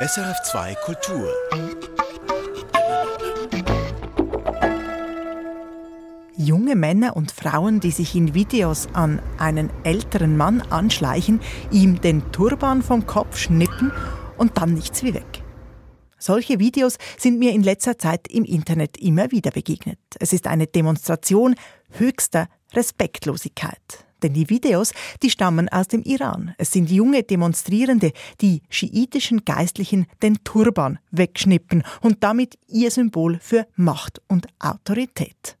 SRF2 Kultur. Junge Männer und Frauen, die sich in Videos an einen älteren Mann anschleichen, ihm den Turban vom Kopf schnippen und dann nichts wie weg. Solche Videos sind mir in letzter Zeit im Internet immer wieder begegnet. Es ist eine Demonstration höchster Respektlosigkeit. Denn die Videos, die stammen aus dem Iran. Es sind junge Demonstrierende, die schiitischen Geistlichen den Turban wegschnippen und damit ihr Symbol für Macht und Autorität.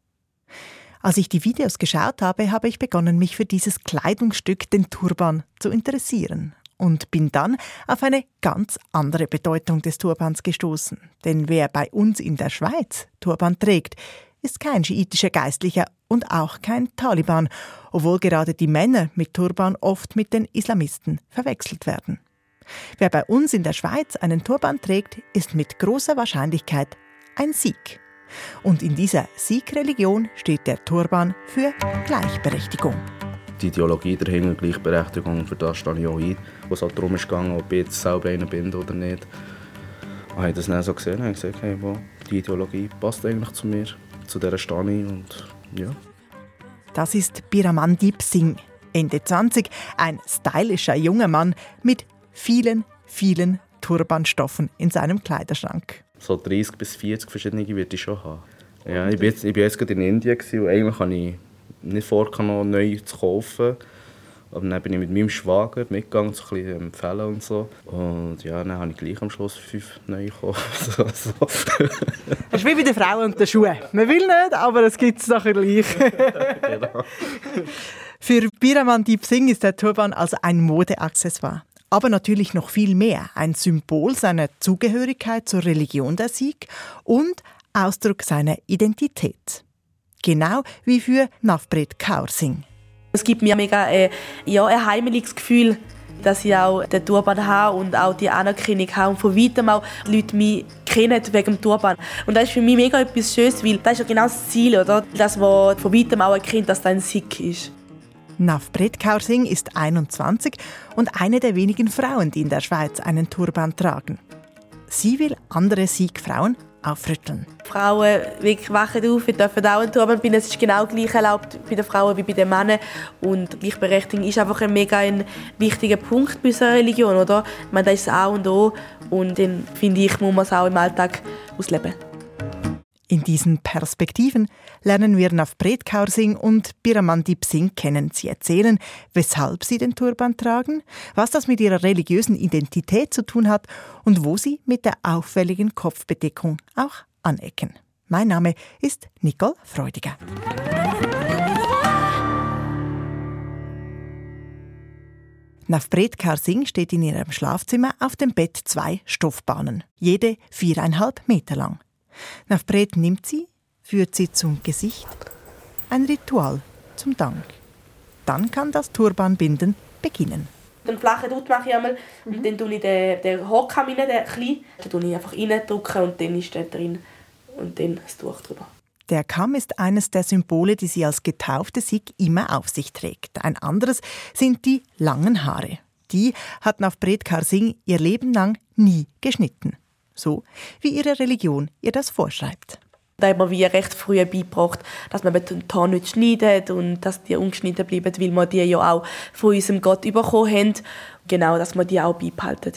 Als ich die Videos geschaut habe, habe ich begonnen, mich für dieses Kleidungsstück, den Turban, zu interessieren. Und bin dann auf eine ganz andere Bedeutung des Turbans gestoßen. Denn wer bei uns in der Schweiz Turban trägt, ist kein schiitischer Geistlicher und auch kein Taliban, obwohl gerade die Männer mit Turban oft mit den Islamisten verwechselt werden. Wer bei uns in der Schweiz einen Turban trägt, ist mit großer Wahrscheinlichkeit ein Sikh. Und in dieser Sikh-Religion steht der Turban für Gleichberechtigung. Die Ideologie dahinter, Gleichberechtigung, für das stehe ich auch ein. Wo es halt darum ging, ob ich jetzt selber einer bin oder nicht. Habe ich das dann so gesehen und gesagt, hey, wow, die Ideologie passt eigentlich zu mir zu dieser Stani und ja. Das ist Biramandip Singh, Ende 20, ein stylischer junger Mann mit vielen, vielen Turbanstoffen in seinem Kleiderschrank. So 30 bis 40 verschiedene würde ich schon haben. Ja, ich war jetzt, ich bin jetzt gerade in Indien und eigentlich habe ich nicht vor, noch neu zu kaufen. Aber dann bin ich mit meinem Schwager mitgegangen, so ein bisschen empfehlen und so. Und ja, dann habe ich gleich am Schluss fünf neue gekauft. so, so. Das ist wie bei den Frauen und den Schuhen. Man will nicht, aber es gibt es nachher gleich. genau. Für Biramandeep Singh ist der Turban also ein Modeaccessoire. Aber natürlich noch viel mehr. Ein Symbol seiner Zugehörigkeit zur Religion der Sikh und Ausdruck seiner Identität. Genau wie für Navpret Kaur Singh. Es gibt mir mega äh, ja, ein heimeliges Gefühl, dass ich auch den Turban habe und auch die Anerkennung habe und von weitem auch Leute mich kennen wegen dem Turban. Und das ist für mich mega etwas Schönes, weil das ist ja genau das Ziel, oder? dass man von weitem auch erkennt, dass das ein Sikh ist. Navpret Kaur Singh ist 21 und eine der wenigen Frauen, die in der Schweiz einen Turban tragen. Sie will andere Sikh-Frauen aufrütteln. Frauen wachen auf, wir dürfen auch einen Turban binden. Es ist genau gleich erlaubt bei den Frauen wie bei den Männern. Und Gleichberechtigung ist einfach ein mega ein wichtiger Punkt bei unserer Religion, oder? Ich meine, das ist A und O. Und dann, finde ich, muss man es auch im Alltag ausleben. In diesen Perspektiven lernen wir Navpret Kaur Singh und Biramandip Singh kennen. Sie erzählen, weshalb sie den Turban tragen, was das mit ihrer religiösen Identität zu tun hat und wo sie mit der auffälligen Kopfbedeckung auch anecken. Mein Name ist Nicole Freudiger. Navpret Kaur Singh steht in ihrem Schlafzimmer auf dem Bett zwei Stoffbahnen, jede viereinhalb Meter lang. Navpret nimmt sie, führt sie zum Gesicht. Ein Ritual zum Dank. Dann kann das Turbanbinden beginnen. Den flachen Dutt mache ich einmal mhm. und dann tue ich den, den Hockkamm rein, den kleinen. Dann tue ich einfach reindrücken und dann ist der drin und dann das Tuch drüber. Der Kamm ist eines der Symbole, die sie als getaufte Sikh immer auf sich trägt. Ein anderes sind die langen Haare. Die hat Navpret Kaur Singh ihr Leben lang nie geschnitten so wie ihre Religion ihr das vorschreibt. Da haben wir wie recht früh beigebracht, dass man die Haare nicht schneidet und dass die ungeschnitten bleiben, weil wir die ja auch von unserem Gott bekommen haben. Genau, dass wir die auch beibehalten.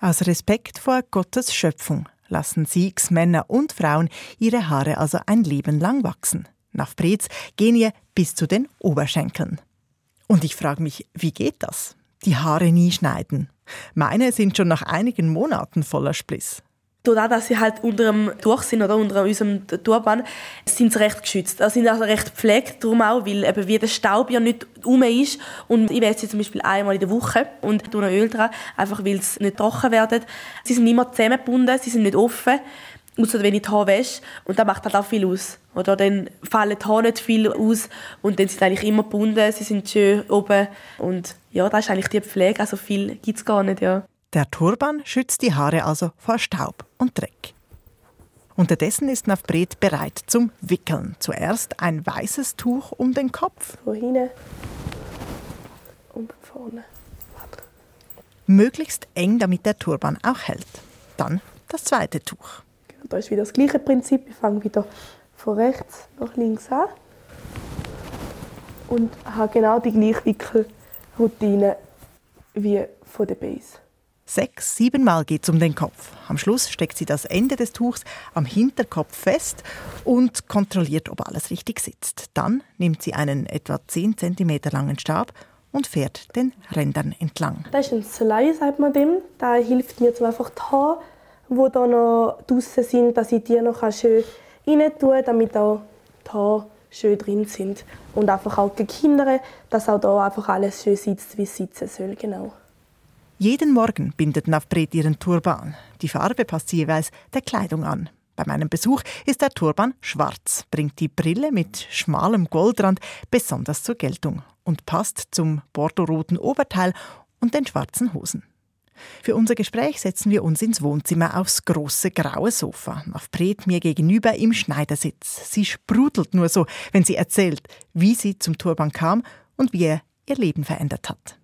Aus Respekt vor Gottes Schöpfung lassen Sikhs, Männer und Frauen ihre Haare also ein Leben lang wachsen. Nach Brez gehen ihr bis zu den Oberschenkeln. Und ich frage mich, wie geht das? Die Haare nie schneiden. Meine sind schon nach einigen Monaten voller Spliss. Dadurch, dass sie halt unter dem Tuch sind oder unter unserem Turban, sind sie recht geschützt. Also sind also recht gepflegt, darum auch, weil eben wie der Staub ja nicht um ist. Und ich wäsche sie zum Beispiel einmal in der Woche und tue noch Öl dran, einfach weil sie nicht trocken werden. Sie sind immer zusammengebunden, sie sind nicht offen, außer wenn ich die Haare wäsche. Und das macht halt auch viel aus. Oder dann fallen die Haare nicht viel aus und dann sind sie eigentlich immer gebunden, sie sind schön oben. Und ja, das ist eigentlich die Pflege, also viel gibt es gar nicht, ja. Der Turban schützt die Haare also vor Staub und Dreck. Unterdessen ist Navbret bereit zum Wickeln. Zuerst ein weißes Tuch um den Kopf. Von hinten und vorne. Möglichst eng, damit der Turban auch hält. Dann das zweite Tuch. Da ist wieder das gleiche Prinzip. Ich fange wieder von rechts nach links an und habe genau die gleiche Wickelroutine wie von der Base. Sechs, siebenmal geht es um den Kopf. Am Schluss steckt sie das Ende des Tuchs am Hinterkopf fest und kontrolliert, ob alles richtig sitzt. Dann nimmt sie einen etwa 10 cm langen Stab und fährt den Rändern entlang. Das ist ein Slei, sagt man dem. Da hilft mir zum einfach die Haare, die da noch draußen sind, dass ich die noch schön rein tue, damit auch die Haare schön drin sind. Und einfach auch gehindern, dass auch da einfach alles schön sitzt, wie es sitzen soll. Genau. Jeden Morgen bindet Navpret ihren Turban. Die Farbe passt jeweils der Kleidung an. Bei meinem Besuch ist der Turban schwarz, bringt die Brille mit schmalem Goldrand besonders zur Geltung und passt zum bordeauxroten Oberteil und den schwarzen Hosen. Für unser Gespräch setzen wir uns ins Wohnzimmer aufs große graue Sofa. Navpret mir gegenüber im Schneidersitz. Sie sprudelt nur so, wenn sie erzählt, wie sie zum Turban kam und wie er ihr Leben verändert hat.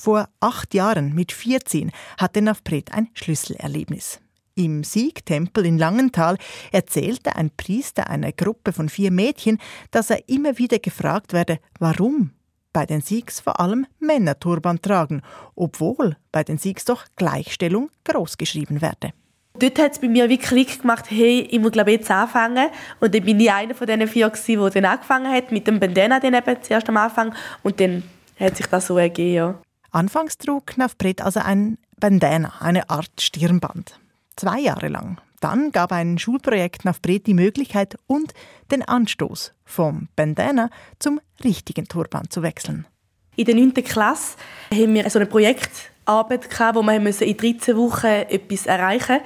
Vor acht Jahren, mit 14, hatte Navpret ein Schlüsselerlebnis. Im Siegtempel in Langenthal erzählte ein Priester einer Gruppe von vier Mädchen, dass er immer wieder gefragt werde, warum bei den Siegs vor allem Männer Turban tragen, obwohl bei den Siegs doch Gleichstellung großgeschrieben werde. Dort hat es bei mir wirklich Klick gemacht, hey, ich muss glaube jetzt anfangen. Und dann bin ich einer von diesen vier, die dann angefangen hat, mit dem Bandana dann eben zuerst am Anfang. Und dann hat sich das so ergeben, ja. Anfangs trug Knafpret also ein Bandana, eine Art Stirnband. Zwei Jahre lang. Dann gab ein Schulprojekt Knafpret die Möglichkeit und den Anstoß, vom Bandana zum richtigen Turban zu wechseln. In der 9. Klasse haben wir so eine Projektarbeit, gehabt, wo wir in 13 Wochen etwas erreichen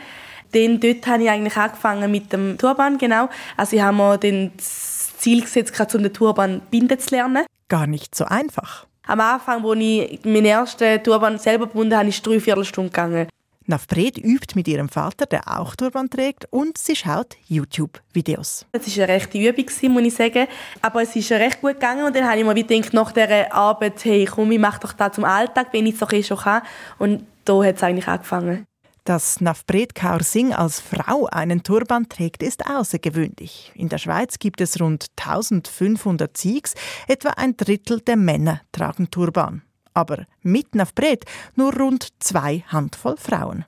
mussten. dort habe ich eigentlich angefangen mit dem Turban, genau. Also ich habe mir das Ziel gesetzt, um den Turban binden zu lernen. Gar nicht so einfach. Am Anfang, als ich meinen ersten Turban selber gebunden habe, ist drei Viertelstunden gegangen. Navpret übt mit ihrem Vater, der auch Turban trägt, und sie schaut YouTube-Videos. Es war eine rechte Übung, muss ich sagen. Aber es ist recht gut gegangen. Und dann habe ich mir gedacht, nach dieser Arbeit, hey, komm, ich mache doch das zum Alltag, wenn ich es doch eh schon kann. Und da hat es eigentlich angefangen. Dass Navpret Kaur Singh als Frau einen Turban trägt, ist außergewöhnlich. In der Schweiz gibt es rund 1500 Sikhs, etwa ein Drittel der Männer tragen Turban. Aber mit Navpret nur rund zwei Handvoll Frauen.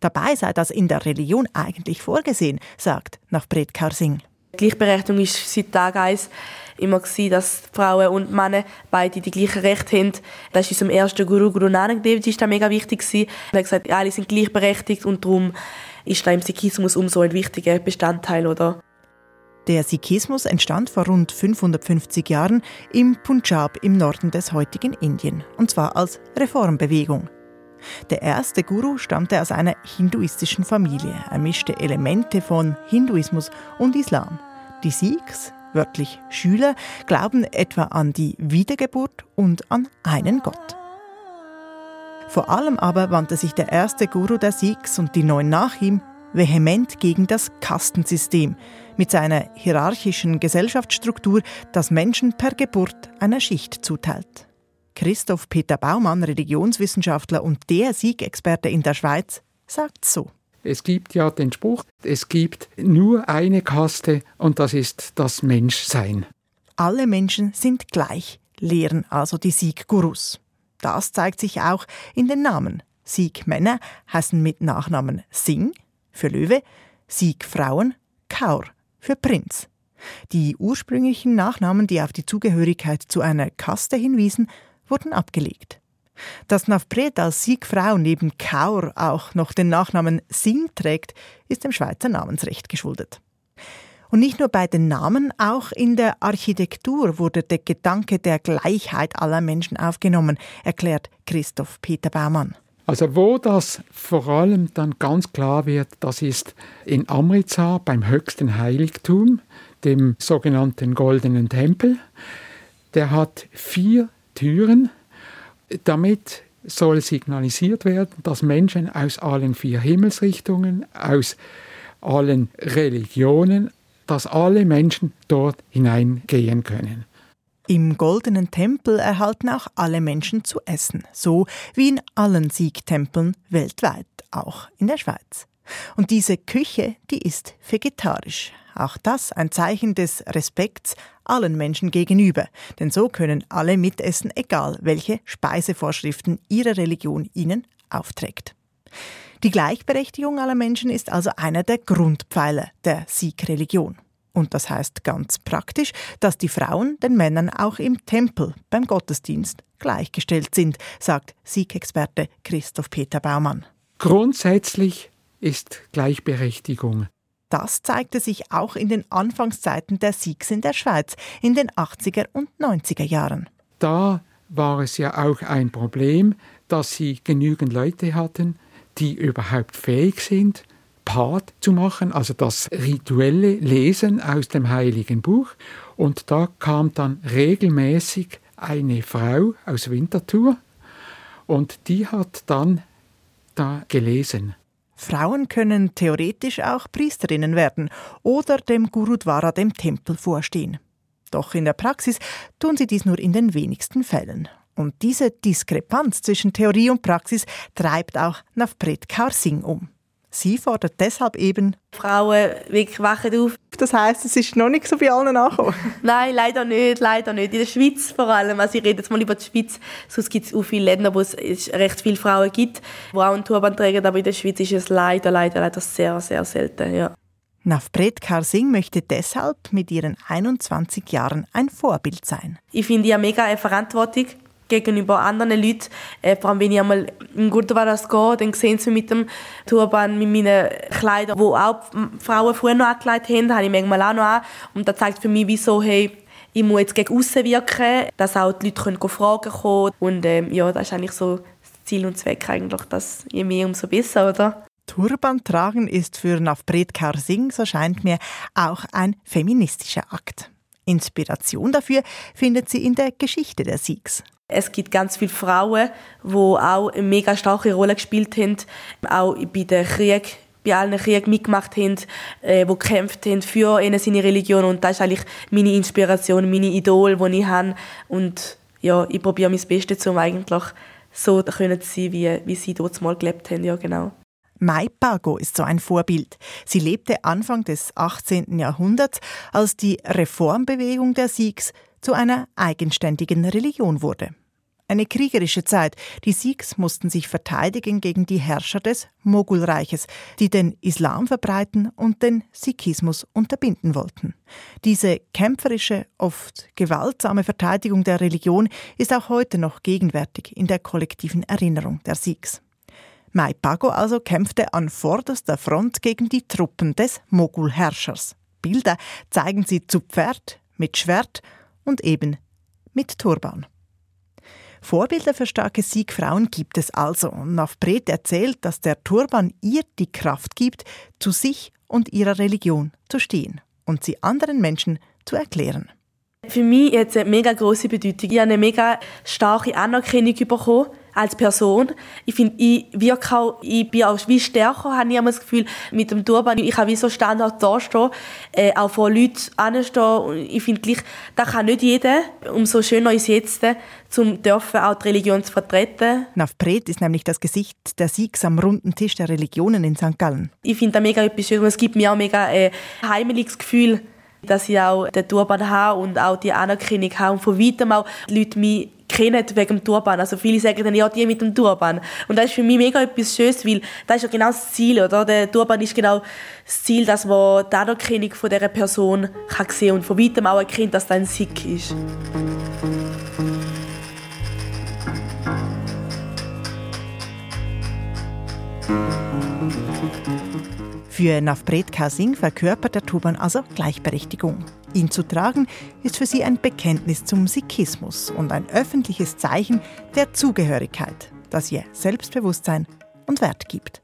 Dabei sei das in der Religion eigentlich vorgesehen, sagt Navpret Kaur Singh. Gleichberechtigung ist seit Tag 1 immer gewesen, dass Frauen und Männer beide die gleichen Rechte haben. Das ist unserem ersten Guru, Guru Nanak Dev ist das mega wichtig gewesen. Er hat gesagt, alle sind gleichberechtigt und darum ist da im Sikhismus umso ein wichtiger Bestandteil, oder? Der Sikhismus entstand vor rund 550 Jahren im Punjab im Norden des heutigen Indien, und zwar als Reformbewegung. Der erste Guru stammte aus einer hinduistischen Familie. Er mischte Elemente von Hinduismus und Islam. Die Sikhs, wörtlich Schüler, glauben etwa an die Wiedergeburt und an einen Gott. Vor allem aber wandte sich der erste Guru der Sikhs und die neun nach ihm vehement gegen das Kastensystem mit seiner hierarchischen Gesellschaftsstruktur, das Menschen per Geburt einer Schicht zuteilt. Christoph Peter Baumann, Religionswissenschaftler und der Siegexperte in der Schweiz, sagt so. Es gibt ja den Spruch, es gibt nur eine Kaste und das ist das Menschsein. Alle Menschen sind gleich, lehren also die Sieggurus. Das zeigt sich auch in den Namen. Siegmänner heißen mit Nachnamen Singh für Löwe, Siegfrauen Kaur für Prinz. Die ursprünglichen Nachnamen, die auf die Zugehörigkeit zu einer Kaste hinwiesen, wurden abgelegt. Dass Navpret als Siegfrau neben Kaur auch noch den Nachnamen Singh trägt, ist dem Schweizer Namensrecht geschuldet. Und nicht nur bei den Namen, auch in der Architektur wurde der Gedanke der Gleichheit aller Menschen aufgenommen, erklärt Christoph Peter Baumann. Also wo das vor allem dann ganz klar wird, das ist in Amritsar beim höchsten Heiligtum, dem sogenannten Goldenen Tempel. Der hat vier Türen. Damit soll signalisiert werden, dass Menschen aus allen vier Himmelsrichtungen, aus allen Religionen, dass alle Menschen dort hineingehen können. Im goldenen Tempel erhalten auch alle Menschen zu essen, so wie in allen Sikh-Tempeln weltweit, auch in der Schweiz. Und diese Küche, die ist vegetarisch. Auch das ein Zeichen des Respekts allen Menschen gegenüber, denn so können alle mitessen, egal welche Speisevorschriften ihre Religion ihnen aufträgt. Die Gleichberechtigung aller Menschen ist also einer der Grundpfeiler der Sikh-Religion. Und das heißt ganz praktisch, dass die Frauen den Männern auch im Tempel beim Gottesdienst gleichgestellt sind, sagt Sikh-Experte Christoph Peter Baumann. Grundsätzlich ist Gleichberechtigung. Das zeigte sich auch in den Anfangszeiten der Sikhs in der Schweiz in den 80er und 90er Jahren. Da war es ja auch ein Problem, dass sie genügend Leute hatten, die überhaupt fähig sind, Part zu machen, also das rituelle Lesen aus dem heiligen Buch. Und da kam dann regelmäßig eine Frau aus Winterthur und die hat dann da gelesen. Frauen können theoretisch auch Priesterinnen werden oder dem Gurudwara, dem Tempel, vorstehen. Doch in der Praxis tun sie dies nur in den wenigsten Fällen. Und diese Diskrepanz zwischen Theorie und Praxis treibt auch Navpret Kaur Singh um. Sie fordert deshalb eben Frauen wirklich wachen auf. Das heißt, es ist noch nicht so bei allen angekommen? Nein, leider nicht, leider nicht. In der Schweiz vor allem. Also ich rede jetzt mal über die Schweiz. Sonst gibt es auch viele Länder, wo es recht viele Frauen gibt, die auch einen Turban tragen. Aber in der Schweiz ist es leider, leider, leider sehr, sehr selten. Ja. Navpret Kaur Singh möchte deshalb mit ihren 21 Jahren ein Vorbild sein. Ich finde ja mega eine Verantwortung gegenüber anderen Leuten. Äh, vor allem, wenn ich einmal in Gurtavaras gehe, dann sehen sie mich mit dem Turban, mit meinen Kleidern, die auch Frauen früher noch angelegt haben, habe ich manchmal auch noch an. Und das zeigt für mich, wieso, hey, ich muss jetzt gegen außen wirken, dass auch die Leute können Fragen kommen Und ähm, ja, das ist eigentlich so das Ziel und Zweck eigentlich, dass je mehr, umso besser, oder? Turban tragen ist für Navpret Kaur Singh, so scheint mir, auch ein feministischer Akt. Inspiration dafür findet sie in der Geschichte der Sikhs. Es gibt ganz viele Frauen, die auch eine mega starke Rolle gespielt haben, auch bei den Krieg bei allen Kriegen mitgemacht haben, äh, die gekämpft haben für ihre seine Religion und das ist eigentlich meine Inspiration, meine Idol, die ich habe und ja, ich probiere mein Bestes, um eigentlich so zu sein, wie, wie sie dort mal gelebt haben, ja genau. Mai Pago ist so ein Vorbild. Sie lebte Anfang des 18. Jahrhunderts, als die Reformbewegung der Sikhs zu einer eigenständigen Religion wurde. Eine kriegerische Zeit. Die Sikhs mussten sich verteidigen gegen die Herrscher des Mogulreiches, die den Islam verbreiten und den Sikhismus unterbinden wollten. Diese kämpferische, oft gewaltsame Verteidigung der Religion ist auch heute noch gegenwärtig in der kollektiven Erinnerung der Sikhs. Mai Pago also kämpfte an vorderster Front gegen die Truppen des Mogulherrschers. Bilder zeigen sie zu Pferd, mit Schwert und eben mit Turban. Vorbilder für starke Siegfrauen gibt es also. Navpret erzählt, dass der Turban ihr die Kraft gibt, zu sich und ihrer Religion zu stehen und sie anderen Menschen zu erklären. Für mich hat es eine mega große Bedeutung. Ich habe eine mega starke Anerkennung bekommen als Person. Ich finde, ich wirke auch, ich bin auch wie stärker, habe ich immer das Gefühl, mit dem Turban. Ich kann wie so Standard da stehen, äh, auch vor Leuten anstehen. Und ich finde gleich, das kann nicht jeder. Umso schöner ist jetzt, zum dürfen auch die Religion zu vertreten. Navpret ist nämlich das Gesicht der Siegs am runden Tisch der Religionen in St. Gallen. Ich finde das mega etwas Schönes. Es gibt mir auch mega ein äh, heimeliges Gefühl, dass ich auch den Turban habe und auch die Anerkennung habe und von weitem auch die Leute mich kennen wegen dem Turban. Also viele sagen dann, ja, die mit dem Turban. Und das ist für mich mega etwas Schönes, weil das ist ja genau das Ziel, oder? Der Turban ist genau das Ziel, dass man die Anerkennung von dieser Person kann sehen und von weitem auch erkennt, dass das ein Sikh ist. Für Navpret Kasing verkörpert der Turban also Gleichberechtigung. Ihn zu tragen ist für sie ein Bekenntnis zum Sikhismus und ein öffentliches Zeichen der Zugehörigkeit, das ihr Selbstbewusstsein und Wert gibt.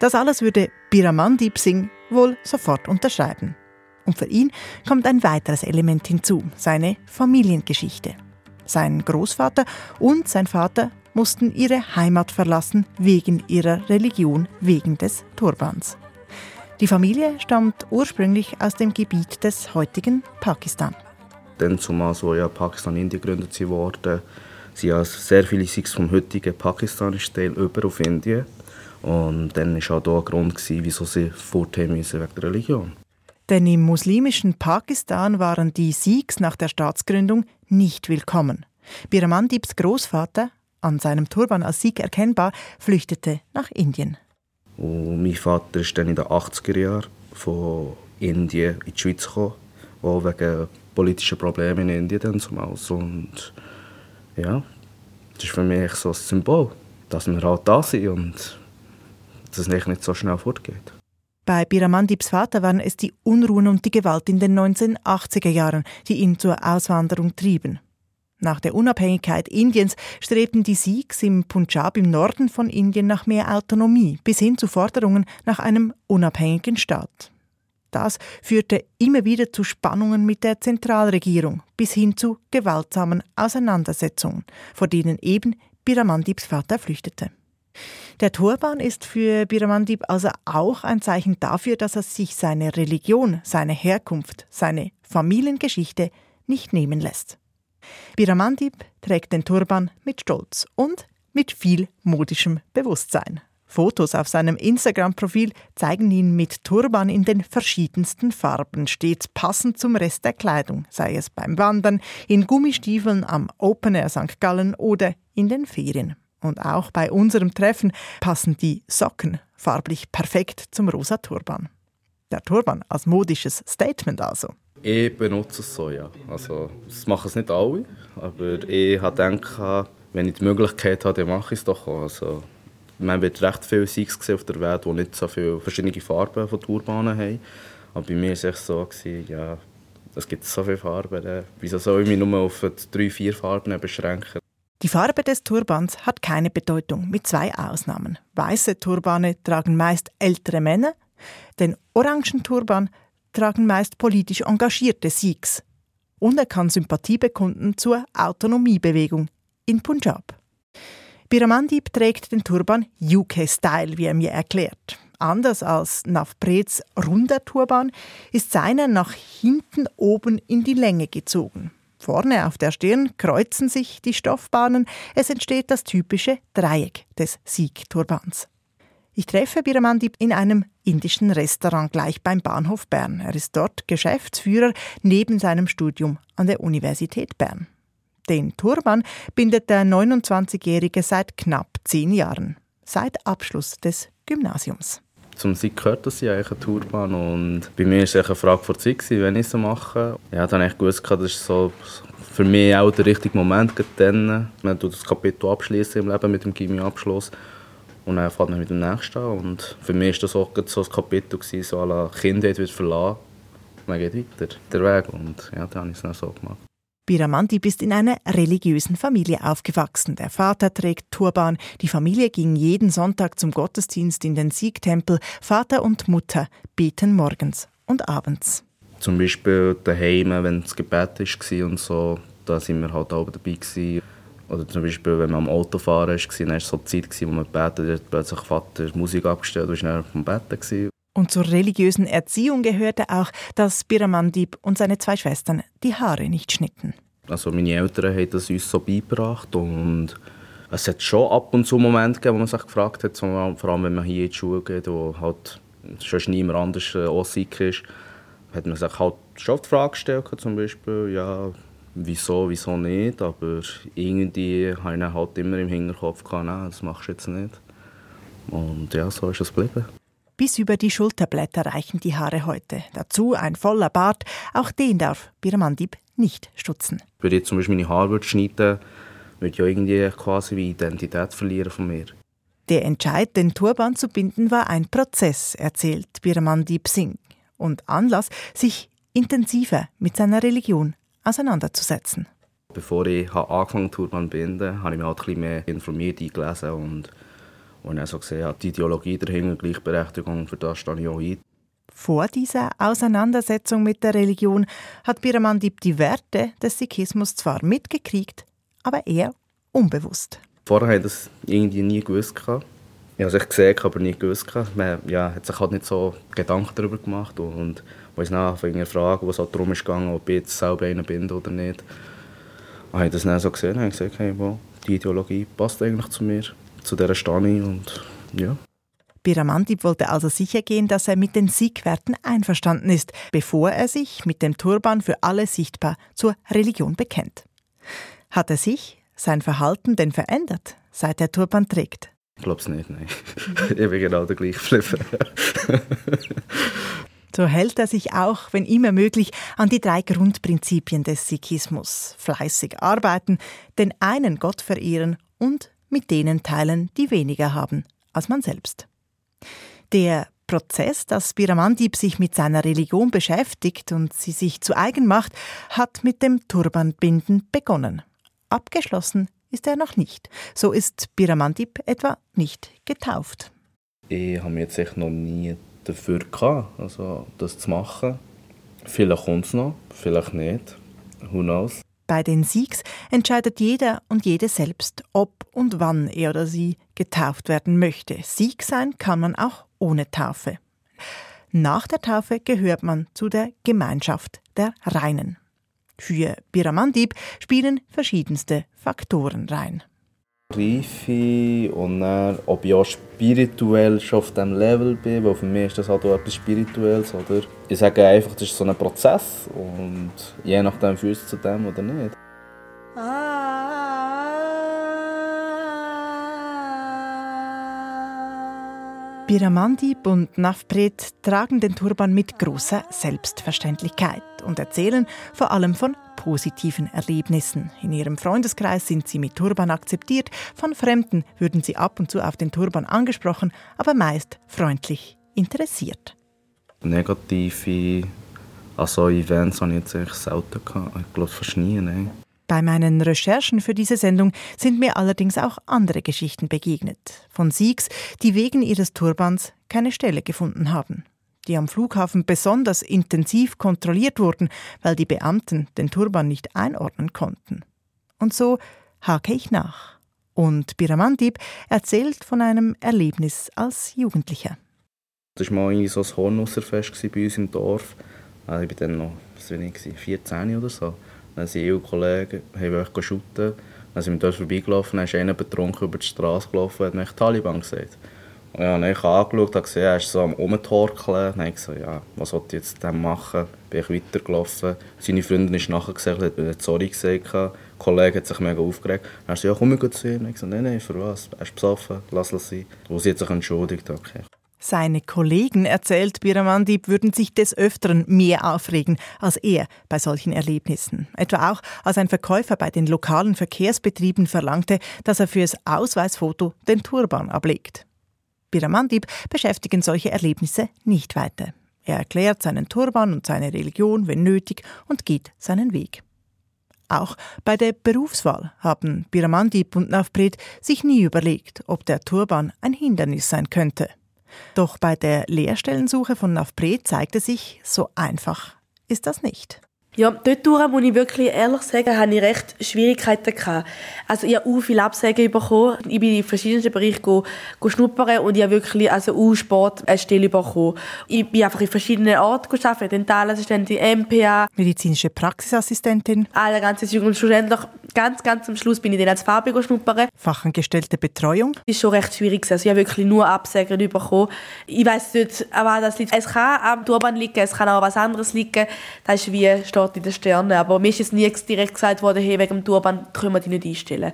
Das alles würde Biramandeep Singh wohl sofort unterschreiben. Und für ihn kommt ein weiteres Element hinzu, seine Familiengeschichte. Sein Großvater und sein Vater mussten ihre Heimat verlassen wegen ihrer Religion, wegen des Turbans. Die Familie stammt ursprünglich aus dem Gebiet des heutigen Pakistan. Dann zumal so ja Pakistan Indien gegründet wurde, sind ja sehr viele Sikhs vom heutigen pakistanischen Teil über auf Indien. Und dann war auch da ein Grund, wieso sie fortgehen müssen wegen der Religion. Denn im muslimischen Pakistan waren die Sikhs nach der Staatsgründung nicht willkommen. Biramandips Großvater, an seinem Turban als Sikh erkennbar, flüchtete nach Indien. Und mein Vater ist dann in den 80er Jahren von Indien in die Schweiz gekommen, auch wegen politischer Probleme in Indien dann zumal. Und ja, das ist für mich so ein Symbol, dass wir halt da sind und dass es nicht so schnell fortgeht. Bei Biramandips Vater waren es die Unruhen und die Gewalt in den 1980er Jahren, die ihn zur Auswanderung trieben. Nach der Unabhängigkeit Indiens strebten die Sikhs im Punjab im Norden von Indien nach mehr Autonomie bis hin zu Forderungen nach einem unabhängigen Staat. Das führte immer wieder zu Spannungen mit der Zentralregierung bis hin zu gewaltsamen Auseinandersetzungen, vor denen eben Biramandips Vater flüchtete. Der Turban ist für Biramandip also auch ein Zeichen dafür, dass er sich seine Religion, seine Herkunft, seine Familiengeschichte nicht nehmen lässt. Biramandip trägt den Turban mit Stolz und mit viel modischem Bewusstsein. Fotos auf seinem Instagram-Profil zeigen ihn mit Turban in den verschiedensten Farben, stets passend zum Rest der Kleidung, sei es beim Wandern, in Gummistiefeln am Open Air St. Gallen oder in den Ferien. Und auch bei unserem Treffen passen die Socken farblich perfekt zum rosa Turban. Der Turban als modisches Statement also. Ich benutze es so, ja. Also, das machen es nicht alle, aber ich habe gedacht, wenn ich die Möglichkeit habe, dann mache ich es doch auch. Also, man wird recht viele Sikhs auf der Welt, die nicht so viele verschiedene Farben von Turbanen haben. Aber bei mir war es so, ja, es gibt so viele Farben. Wieso soll ich mich nur auf drei, vier Farben beschränken? Die Farbe des Turbans hat keine Bedeutung, mit zwei Ausnahmen. Weiße Turbane tragen meist ältere Männer, den orangen Turban tragen meist politisch engagierte Sikhs. Und er kann Sympathie bekunden zur Autonomiebewegung in Punjab. Biramandip trägt den Turban UK-Style, wie er mir erklärt. Anders als Navprets runder Turban ist seiner nach hinten oben in die Länge gezogen. Vorne auf der Stirn kreuzen sich die Stoffbahnen. Es entsteht das typische Dreieck des Sieg-Turbans. Ich treffe Biramandip in einem indischen Restaurant gleich beim Bahnhof Bern. Er ist dort Geschäftsführer neben seinem Studium an der Universität Bern. Den Turban bindet der 29-Jährige seit knapp zehn Jahren, seit Abschluss des Gymnasiums. Zum Sieg gehört das ja eigentlich ein Turban und bei mir war es eine Frage vor Zeit, wenn ich es mache. Ja, dann habe ich gewusst, das ist so für mich auch der richtige Moment dann. Man tut das Kapitel abschließen im Leben mit dem Chemieabschluss und dann fährt man mit dem nächsten an. Und für mich war das auch so ein Kapitel, so alle Kindheit wird verlassen. Man geht weiter, der Weg und ja, dann habe ich es dann so gemacht. Biramandip ist in einer religiösen Familie aufgewachsen. Der Vater trägt Turban. Die Familie ging jeden Sonntag zum Gottesdienst in den Siegtempel. Vater und Mutter beten morgens und abends. Zum Beispiel daheim, wenn das Gebet war und so, da sind wir halt auch dabei gewesen. Oder zum Beispiel, wenn man am Autofahren war, dann war es so die Zeit, wo man betet, hat plötzlich Vater Musik abgestellt und war vom Betten. Und zur religiösen Erziehung gehörte auch, dass Biramandip und seine zwei Schwestern die Haare nicht schnitten. Also meine Eltern haben das uns so beigebracht und es hat schon ab und zu Momente gegeben, wo man sich gefragt hat, vor allem wenn man hier in die Schule geht, wo halt schon niemand anders äh, sick ist, hat man sich halt schon die Frage gestellt, zum Beispiel, ja, wieso, wieso nicht, aber irgendwie habe ich halt immer im Hinterkopf gehabt, nein, das machst du jetzt nicht. Und ja, so ist es geblieben. Bis über die Schulterblätter reichen die Haare heute. Dazu ein voller Bart. Auch den darf Biramandip nicht stutzen. Wenn ich jetzt zum Beispiel meine Haare schneiden würde, ich ja irgendwie quasi die Identität verlieren von mir. Der Entscheid, den Turban zu binden, war ein Prozess, erzählt Biramandip Singh. Und Anlass, sich intensiver mit seiner Religion auseinanderzusetzen. Bevor ich angefangen habe, Turban zu binden, habe ich mich halt ein bisschen mehr informiert, eingelesen und und er so gesehen die Ideologie dahinter, Gleichberechtigung, für das stehe ich auch ein. Vor dieser Auseinandersetzung mit der Religion hat Biramandip die Werte des Sikhismus zwar mitgekriegt, aber eher unbewusst. Vorher habe ich das irgendwie nie gewusst. Ich habe es gesehen, aber nie gewusst. Man ja, hat sich halt nicht so Gedanken darüber gemacht. Und, und als ich nachher fragen, was halt darum ist gegangen, ob ich jetzt selber einer bin oder nicht, habe ich das dann so gesehen und gesagt, hey, wow, die Ideologie passt eigentlich zu mir, zu dieser Stani und ja. Biramantip wollte also sicher gehen, dass er mit den Siegwerten einverstanden ist, bevor er sich mit dem Turban für alle sichtbar zur Religion bekennt. Hat er sich, sein Verhalten denn verändert, seit er Turban trägt? Ich glaube es nicht, nein. ich bin genau der gleiche So hält er sich auch, wenn immer möglich, an die drei Grundprinzipien des Sikhismus. Fleißig arbeiten, den einen Gott verehren und mit denen teilen, die weniger haben als man selbst. Der Prozess, dass Biramandip sich mit seiner Religion beschäftigt und sie sich zu eigen macht, hat mit dem Turbanbinden begonnen. Abgeschlossen ist er noch nicht. So ist Biramandip etwa nicht getauft. Ich habe jetzt echt noch nie dafür gehabt, also das zu machen. Vielleicht kommt es noch, vielleicht nicht. Who knows? Bei den Siegs entscheidet jeder und jede selbst, ob und wann er oder sie getauft werden möchte. Sieg sein kann man auch ohne Taufe. Nach der Taufe gehört man zu der Gemeinschaft der Reinen. Für Biramandib spielen verschiedenste Faktoren rein. Reife und dann, ob ich auch spirituell schon auf diesem Level bin, weil für mich ist das halt auch etwas Spirituelles. Oder? Ich sage einfach, das ist so ein Prozess und je nachdem fühlst du zu dem oder nicht. Biramandip und Navpret tragen den Turban mit großer Selbstverständlichkeit und erzählen vor allem von positiven Erlebnissen. In ihrem Freundeskreis sind sie mit Turban akzeptiert, von Fremden würden sie ab und zu auf den Turban angesprochen, aber meist freundlich interessiert. Negative also Events habe ich jetzt selten gehabt. Ich glaube fast nie. Nein. Bei meinen Recherchen für diese Sendung sind mir allerdings auch andere Geschichten begegnet. Von Sikhs, die wegen ihres Turbans keine Stelle gefunden haben. Die am Flughafen besonders intensiv kontrolliert wurden, weil die Beamten den Turban nicht einordnen konnten. Und so hake ich nach. Und Biramandip erzählt von einem Erlebnis als Jugendlicher. Das war mal so ein Hornusserfest bei uns im Dorf. Also ich war dann noch, was war ich, 14 oder so. Dann sind ich und Kollegen haben shooten. Dann sind wir dort vorbeigelaufen, dann ist einer betrunken über die Straße gelaufen und hat mich Taliban gesagt. Und ja, dann habe ich angeschaut und gesehen, er ist so am Umtorkeln. Dann habe ich gesagt, ja, was soll ich jetzt dem machen? Bin ich weitergelaufen. Seine Freundin ist nachher gesagt, hat mir sorry gesagt. Der Kollege hat sich mega aufgeregt. Dann hat er gesagt, ja, komm, ich zu ihm. Und ich gesagt, nein, nein, für was? Er ist besoffen, lass es sein. Und sie hat sich entschuldigt. Okay. Seine Kollegen, erzählt Biramandip, würden sich des Öfteren mehr aufregen als er bei solchen Erlebnissen. Etwa auch, als ein Verkäufer bei den lokalen Verkehrsbetrieben verlangte, dass er fürs Ausweisfoto den Turban ablegt. Biramandip beschäftigen solche Erlebnisse nicht weiter. Er erklärt seinen Turban und seine Religion, wenn nötig, und geht seinen Weg. Auch bei der Berufswahl haben Biramandip und Navpret sich nie überlegt, ob der Turban ein Hindernis sein könnte. Doch bei der Lehrstellensuche von Navpre zeigte sich, so einfach ist das nicht. Ja, dort durch, muss ich wirklich ehrlich sagen, hatte ich recht Schwierigkeiten gehabt. Also ich habe auch viele Absagen bekommen. Ich bin in verschiedenen Bereichen go, go schnuppern und ich habe wirklich also auch Sport eine Stelle bekommen. Ich bin einfach in verschiedenen Orten gearbeitet, Dentalassistentin, MPA. Medizinische Praxisassistentin. Alle ganze Jugend und ganz, ganz am Schluss bin ich dann als Farbe schnuppern. Fachangestellte Betreuung. Das ist schon recht schwierig. Also ich habe wirklich nur Absagen bekommen. Ich weiss nicht, aber das liegt. Es kann am Turban liegen, es kann auch was anderes liegen. Das ist wie steht in den Sternen. Aber mir ist jetzt nie direkt gesagt worden, hey, wegen dem Turban können wir dich nicht einstellen.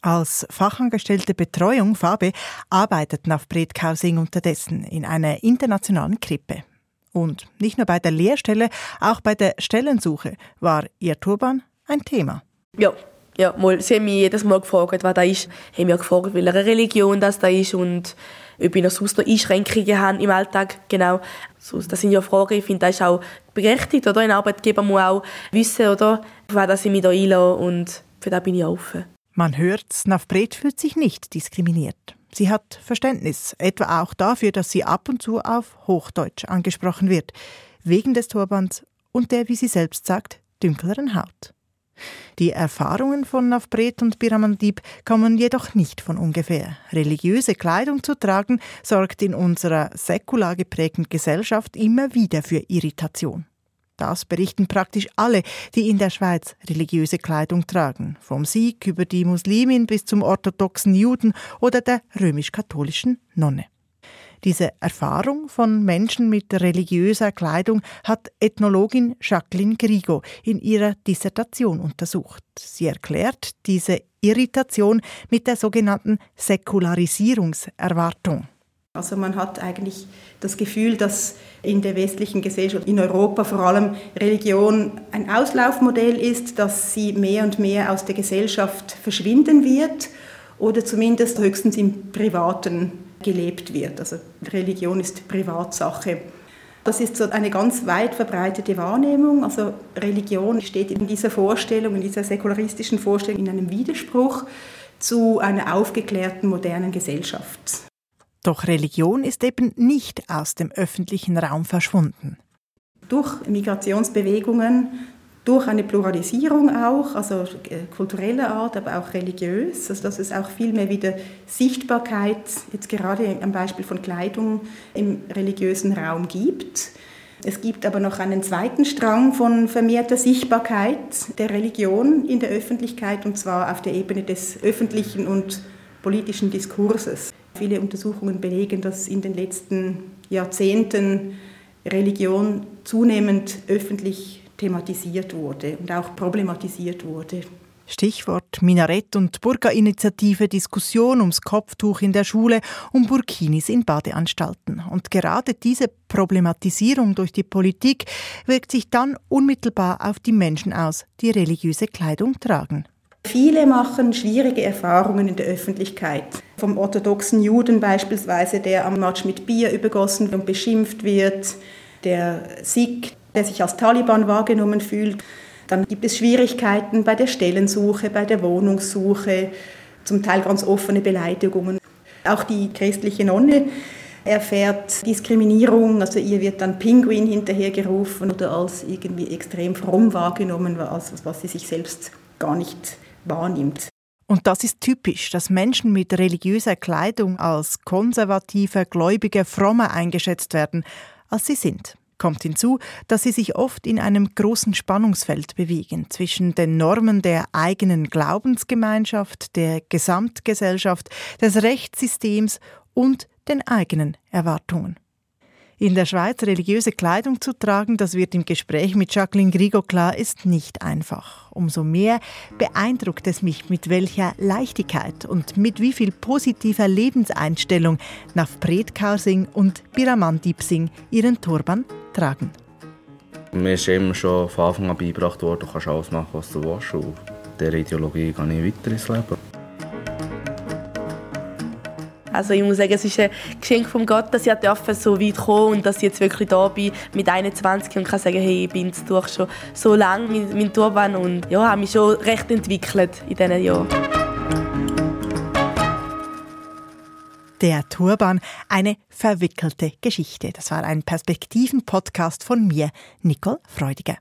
Als fachangestellte Betreuung Fabe arbeitet Navpret Kausing unterdessen in einer internationalen Krippe. Und nicht nur bei der Lehrstelle, auch bei der Stellensuche war ihr Turban ein Thema. Ja, ja, mal, sie haben mich jedes Mal gefragt, was da ist. Sie haben mich gefragt, welche Religion das da ist und ob ich noch sonst noch Einschränkungen habe im Alltag. Genau. Das sind ja Fragen, ich finde, das ist auch berechtigt, oder? Ein Arbeitgeber muss auch wissen, oder? Was ich mich da einlasse und für das bin ich offen. Man hört, Navpret fühlt sich nicht diskriminiert. Sie hat Verständnis, etwa auch dafür, dass sie ab und zu auf Hochdeutsch angesprochen wird, wegen des Turbans und der, wie sie selbst sagt, dünkleren Haut. Die Erfahrungen von Navpret und Biramandib kommen jedoch nicht von ungefähr. Religiöse Kleidung zu tragen sorgt in unserer säkular geprägten Gesellschaft immer wieder für Irritation. Das berichten praktisch alle, die in der Schweiz religiöse Kleidung tragen, vom Sikh über die Muslimin bis zum orthodoxen Juden oder der römisch-katholischen Nonne. Diese Erfahrung von Menschen mit religiöser Kleidung hat Ethnologin Jacqueline Grigo in ihrer Dissertation untersucht. Sie erklärt diese Irritation mit der sogenannten Säkularisierungserwartung. Also man hat eigentlich das Gefühl, dass in der westlichen Gesellschaft, in Europa vor allem, Religion ein Auslaufmodell ist, dass sie mehr und mehr aus der Gesellschaft verschwinden wird oder zumindest höchstens im Privaten gelebt wird. Also Religion ist Privatsache. Das ist so eine ganz weit verbreitete Wahrnehmung. Also Religion steht in dieser Vorstellung, in dieser säkularistischen Vorstellung in einem Widerspruch zu einer aufgeklärten modernen Gesellschaft. Doch Religion ist eben nicht aus dem öffentlichen Raum verschwunden. Durch Migrationsbewegungen, durch eine Pluralisierung auch, also äh, kultureller Art, aber auch religiös, also dass es auch viel mehr wieder Sichtbarkeit, jetzt gerade am Beispiel von Kleidung, im religiösen Raum gibt. Es gibt aber noch einen zweiten Strang von vermehrter Sichtbarkeit der Religion in der Öffentlichkeit, und zwar auf der Ebene des öffentlichen und politischen Diskurses. Viele Untersuchungen belegen, dass in den letzten Jahrzehnten Religion zunehmend öffentlich thematisiert wurde und auch problematisiert wurde. Stichwort Minarett- und Burka-Initiative, Diskussion ums Kopftuch in der Schule, um Burkinis in Badeanstalten. Und gerade diese Problematisierung durch die Politik wirkt sich dann unmittelbar auf die Menschen aus, die religiöse Kleidung tragen. Viele machen schwierige Erfahrungen in der Öffentlichkeit. Vom orthodoxen Juden beispielsweise, der am Matsch mit Bier übergossen und beschimpft wird, der Sikh, der sich als Taliban wahrgenommen fühlt. Dann gibt es Schwierigkeiten bei der Stellensuche, bei der Wohnungssuche, zum Teil ganz offene Beleidigungen. Auch die christliche Nonne erfährt Diskriminierung, also ihr wird dann Pinguin hinterhergerufen oder als irgendwie extrem fromm wahrgenommen, als was sie sich selbst gar nicht wahrnimmt. Und das ist typisch, dass Menschen mit religiöser Kleidung als konservative, gläubige, fromme eingeschätzt werden, als sie sind. Kommt hinzu, dass sie sich oft in einem großen Spannungsfeld bewegen zwischen den Normen der eigenen Glaubensgemeinschaft, der Gesamtgesellschaft, des Rechtssystems und den eigenen Erwartungen. In der Schweiz religiöse Kleidung zu tragen, das wird im Gespräch mit Jacqueline Grigo klar, ist nicht einfach. Umso mehr beeindruckt es mich, mit welcher Leichtigkeit und mit wie viel positiver Lebenseinstellung Navpret Kaur und Biramandip Singh ihren Turban tragen. Mir ist immer schon von Anfang an beigebracht worden, du kannst alles machen, was du willst. Und dieser Ideologie gehe ich weiter ins Leben. Also ich muss sagen, es ist ein Geschenk von Gott, dass ich so weit kommen und dass ich jetzt wirklich da bin mit 21 und kann sagen, hey, ich bin jetzt durch schon so lange mit meinem Turban und ja, habe mich schon recht entwickelt in diesen Jahren. Der Turban, eine verwickelte Geschichte. Das war ein Perspektiven-Podcast von mir, Nicole Freudiger.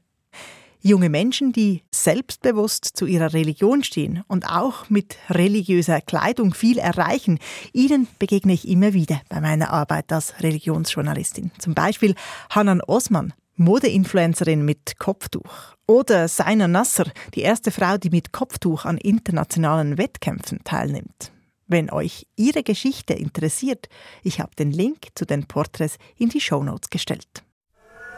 Junge Menschen, die selbstbewusst zu ihrer Religion stehen und auch mit religiöser Kleidung viel erreichen, ihnen begegne ich immer wieder bei meiner Arbeit als Religionsjournalistin. Zum Beispiel Hanan Osman, Modeinfluencerin mit Kopftuch. Oder Saina Nasser, die erste Frau, die mit Kopftuch an internationalen Wettkämpfen teilnimmt. Wenn euch ihre Geschichte interessiert, ich habe den Link zu den Porträts in die Shownotes gestellt.